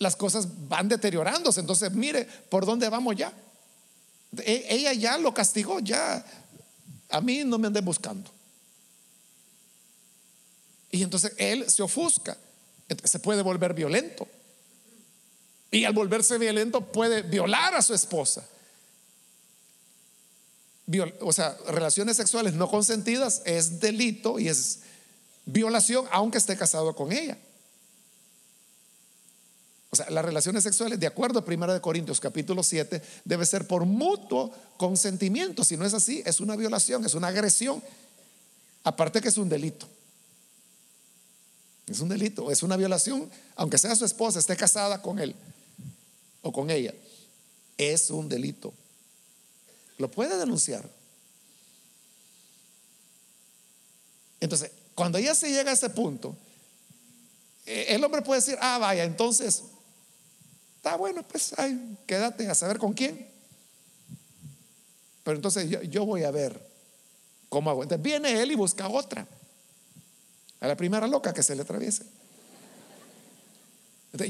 las cosas van deteriorándose. Entonces, mire, ¿por dónde vamos ya? E, ella ya lo castigó, ya. A mí no me andé buscando. Y entonces él se ofusca. se puede volver violento. Y al volverse violento puede violar a su esposa o sea, relaciones sexuales no consentidas es delito y es violación aunque esté casado con ella. O sea, las relaciones sexuales, de acuerdo a 1 Corintios capítulo 7, debe ser por mutuo consentimiento. Si no es así, es una violación, es una agresión. Aparte que es un delito. Es un delito, es una violación, aunque sea su esposa, esté casada con él o con ella. Es un delito. Lo puede denunciar. Entonces, cuando ya se llega a ese punto, eh, el hombre puede decir, ah, vaya, entonces, está bueno, pues, ay, quédate a saber con quién. Pero entonces yo, voy a ver cómo hago. Entonces viene él y busca otra. A la primera loca que se le atraviese.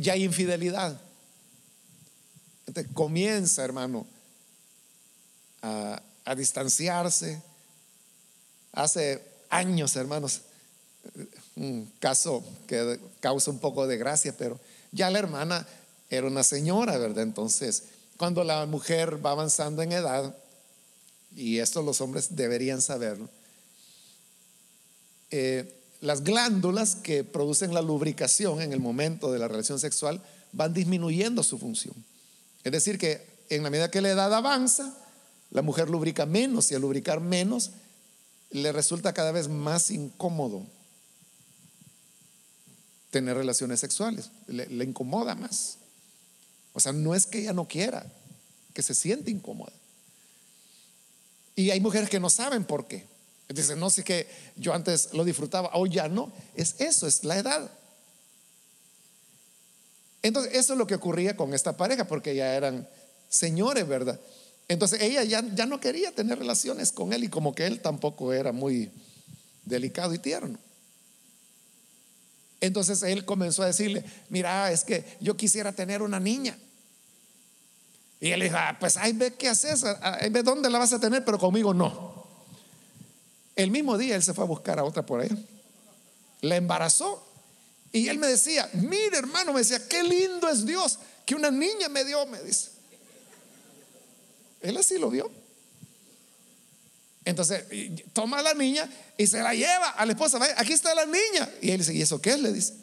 Ya hay infidelidad. Entonces comienza, hermano, a, distanciarse. Hace años, hermanos, un caso que causa un poco de gracia, pero ya la hermana era una señora, ¿verdad? Entonces, cuando la mujer va avanzando en edad, y esto los hombres deberían saberlo, eh, las glándulas que producen la lubricación en el momento de la relación sexual van disminuyendo su función. Es decir, que en la medida que la edad avanza, la mujer lubrica menos y al lubricar menos le resulta cada vez más incómodo tener relaciones sexuales, le, incomoda más. O sea, no es que ella no quiera, que se siente incómoda. Y hay mujeres que no saben por qué. Dicen, no sé que yo antes lo disfrutaba, hoy ya no. Es eso, es la edad. Entonces, eso es lo que ocurría con esta pareja, porque ya eran señores, ¿verdad? Entonces ella ya, ya no quería tener relaciones con él y como que él tampoco era muy delicado y tierno. Entonces él comenzó a decirle, mira, es que yo quisiera tener una niña. Y él dijo, ah, pues ahí ve qué haces, ahí ve dónde la vas a tener, pero conmigo no. El mismo día él se fue a buscar a otra por ahí. La embarazó. Y él me decía, mire hermano, me decía, qué lindo es Dios que una niña me dio, me dice. Él así lo vio. Entonces, toma a la niña y se la lleva a la esposa. aquí está la niña. Y él dice, ¿y eso qué es? Le dice.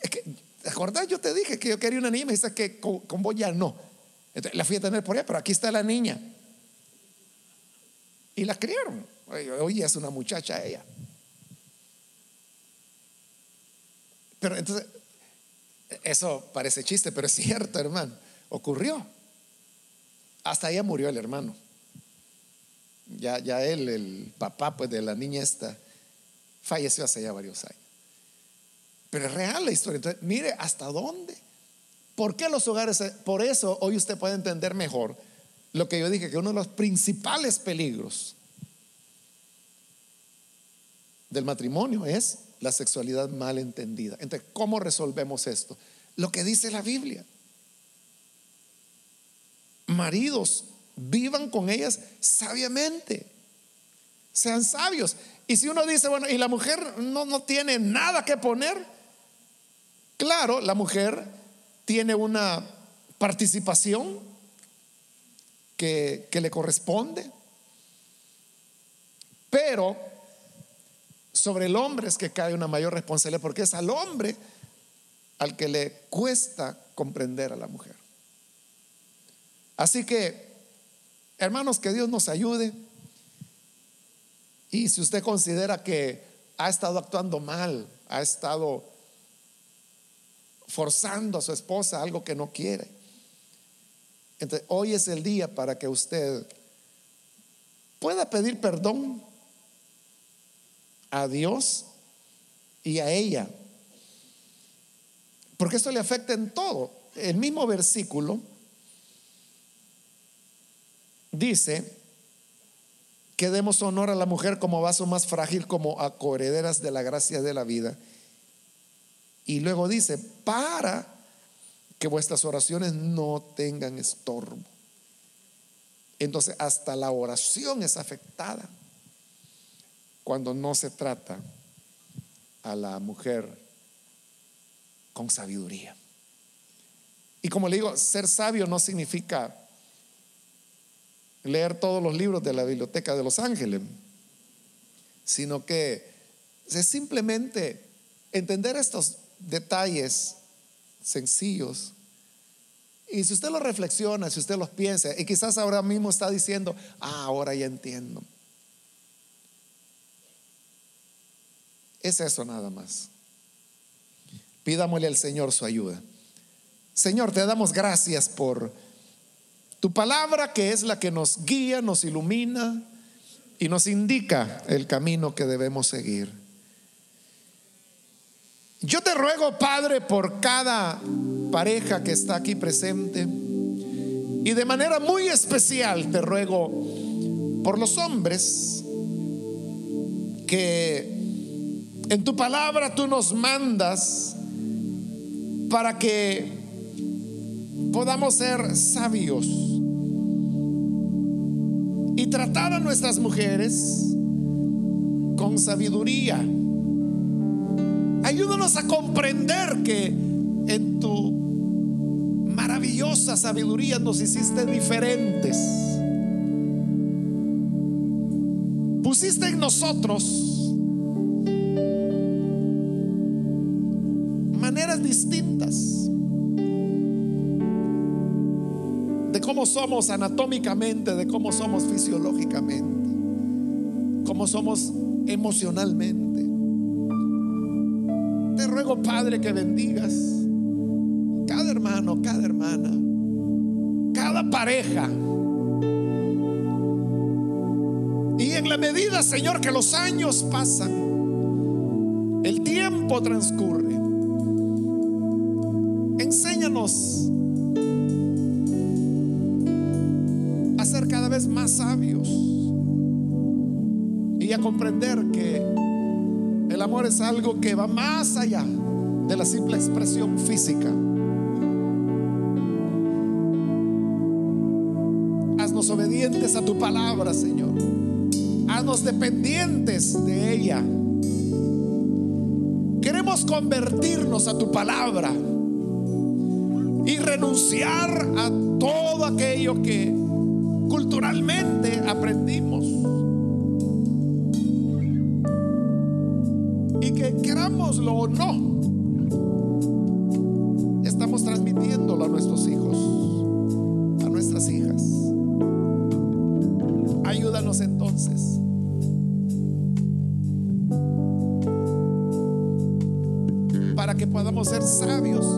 Es que, ¿te acordás? Yo te dije que yo quería una niña. Me dice que con, vos ya no. Entonces, la fui a tener por allá, pero aquí está la niña. Y la criaron. Oye, es una muchacha ella. Pero entonces, eso parece chiste, pero es cierto, hermano. Ocurrió. Hasta allá murió el hermano. Ya, ya él, el papá pues de la niña esta, falleció hace ya varios años. Pero es real la historia. Entonces, mire hasta dónde ¿Por qué los hogares? Por eso hoy usted puede entender mejor lo que yo dije, que uno de los principales peligros del matrimonio es la sexualidad mal entendida. Entonces, ¿cómo resolvemos esto? Lo que dice la Biblia. Maridos, vivan con ellas sabiamente. Sean sabios. Y si uno dice, bueno, y la mujer no, no tiene nada que poner, claro, la mujer tiene una participación que, que le corresponde, pero sobre el hombre es que cae una mayor responsabilidad, porque es al hombre al que le cuesta comprender a la mujer. Así que, hermanos, que Dios nos ayude. Y si usted considera que ha estado actuando mal, ha estado forzando a su esposa algo que no quiere, entonces hoy es el día para que usted pueda pedir perdón a Dios y a ella. Porque esto le afecta en todo. El mismo versículo dice que demos honor a la mujer como vaso más frágil, como a coherederas de la gracia de la vida. Y luego dice, para que vuestras oraciones no tengan estorbo. Entonces, hasta la oración es afectada cuando no se trata a la mujer con sabiduría. Y como le digo, ser sabio no significa leer todos los libros de la biblioteca de los ángeles, sino que es simplemente entender estos detalles sencillos. Y si usted los reflexiona, si usted los piensa, y quizás ahora mismo está diciendo, ah, ahora ya entiendo. Es eso nada más. Pidámosle al Señor su ayuda. Señor, te damos gracias por tu palabra que es la que nos guía, nos ilumina y nos indica el camino que debemos seguir. Yo te ruego, Padre, por cada pareja que está aquí presente y de manera muy especial te ruego por los hombres que en tu palabra tú nos mandas para que podamos ser sabios tratar a nuestras mujeres con sabiduría. Ayúdanos a comprender que en tu maravillosa sabiduría nos hiciste diferentes. Pusiste en nosotros cómo somos anatómicamente, de cómo somos fisiológicamente, cómo somos emocionalmente. Te ruego, Padre, que bendigas cada hermano, cada hermana, cada pareja. Y en la medida, Señor, que los años pasan, el tiempo transcurre enséñanos sabios y a comprender que el amor es algo que va más allá de la simple expresión física. Haznos obedientes a tu palabra, Señor. Haznos dependientes de ella. Queremos convertirnos a tu palabra y renunciar a todo aquello que culturalmente aprendimos. Y que querámoslo o no, estamos transmitiéndolo a nuestros hijos, a nuestras hijas. Ayúdanos entonces. Para que podamos ser sabios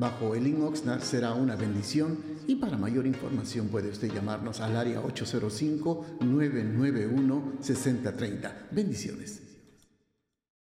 bajo el link Oxnard será una bendición y para mayor información puede usted llamarnos al área 805-991-6030. Bendiciones.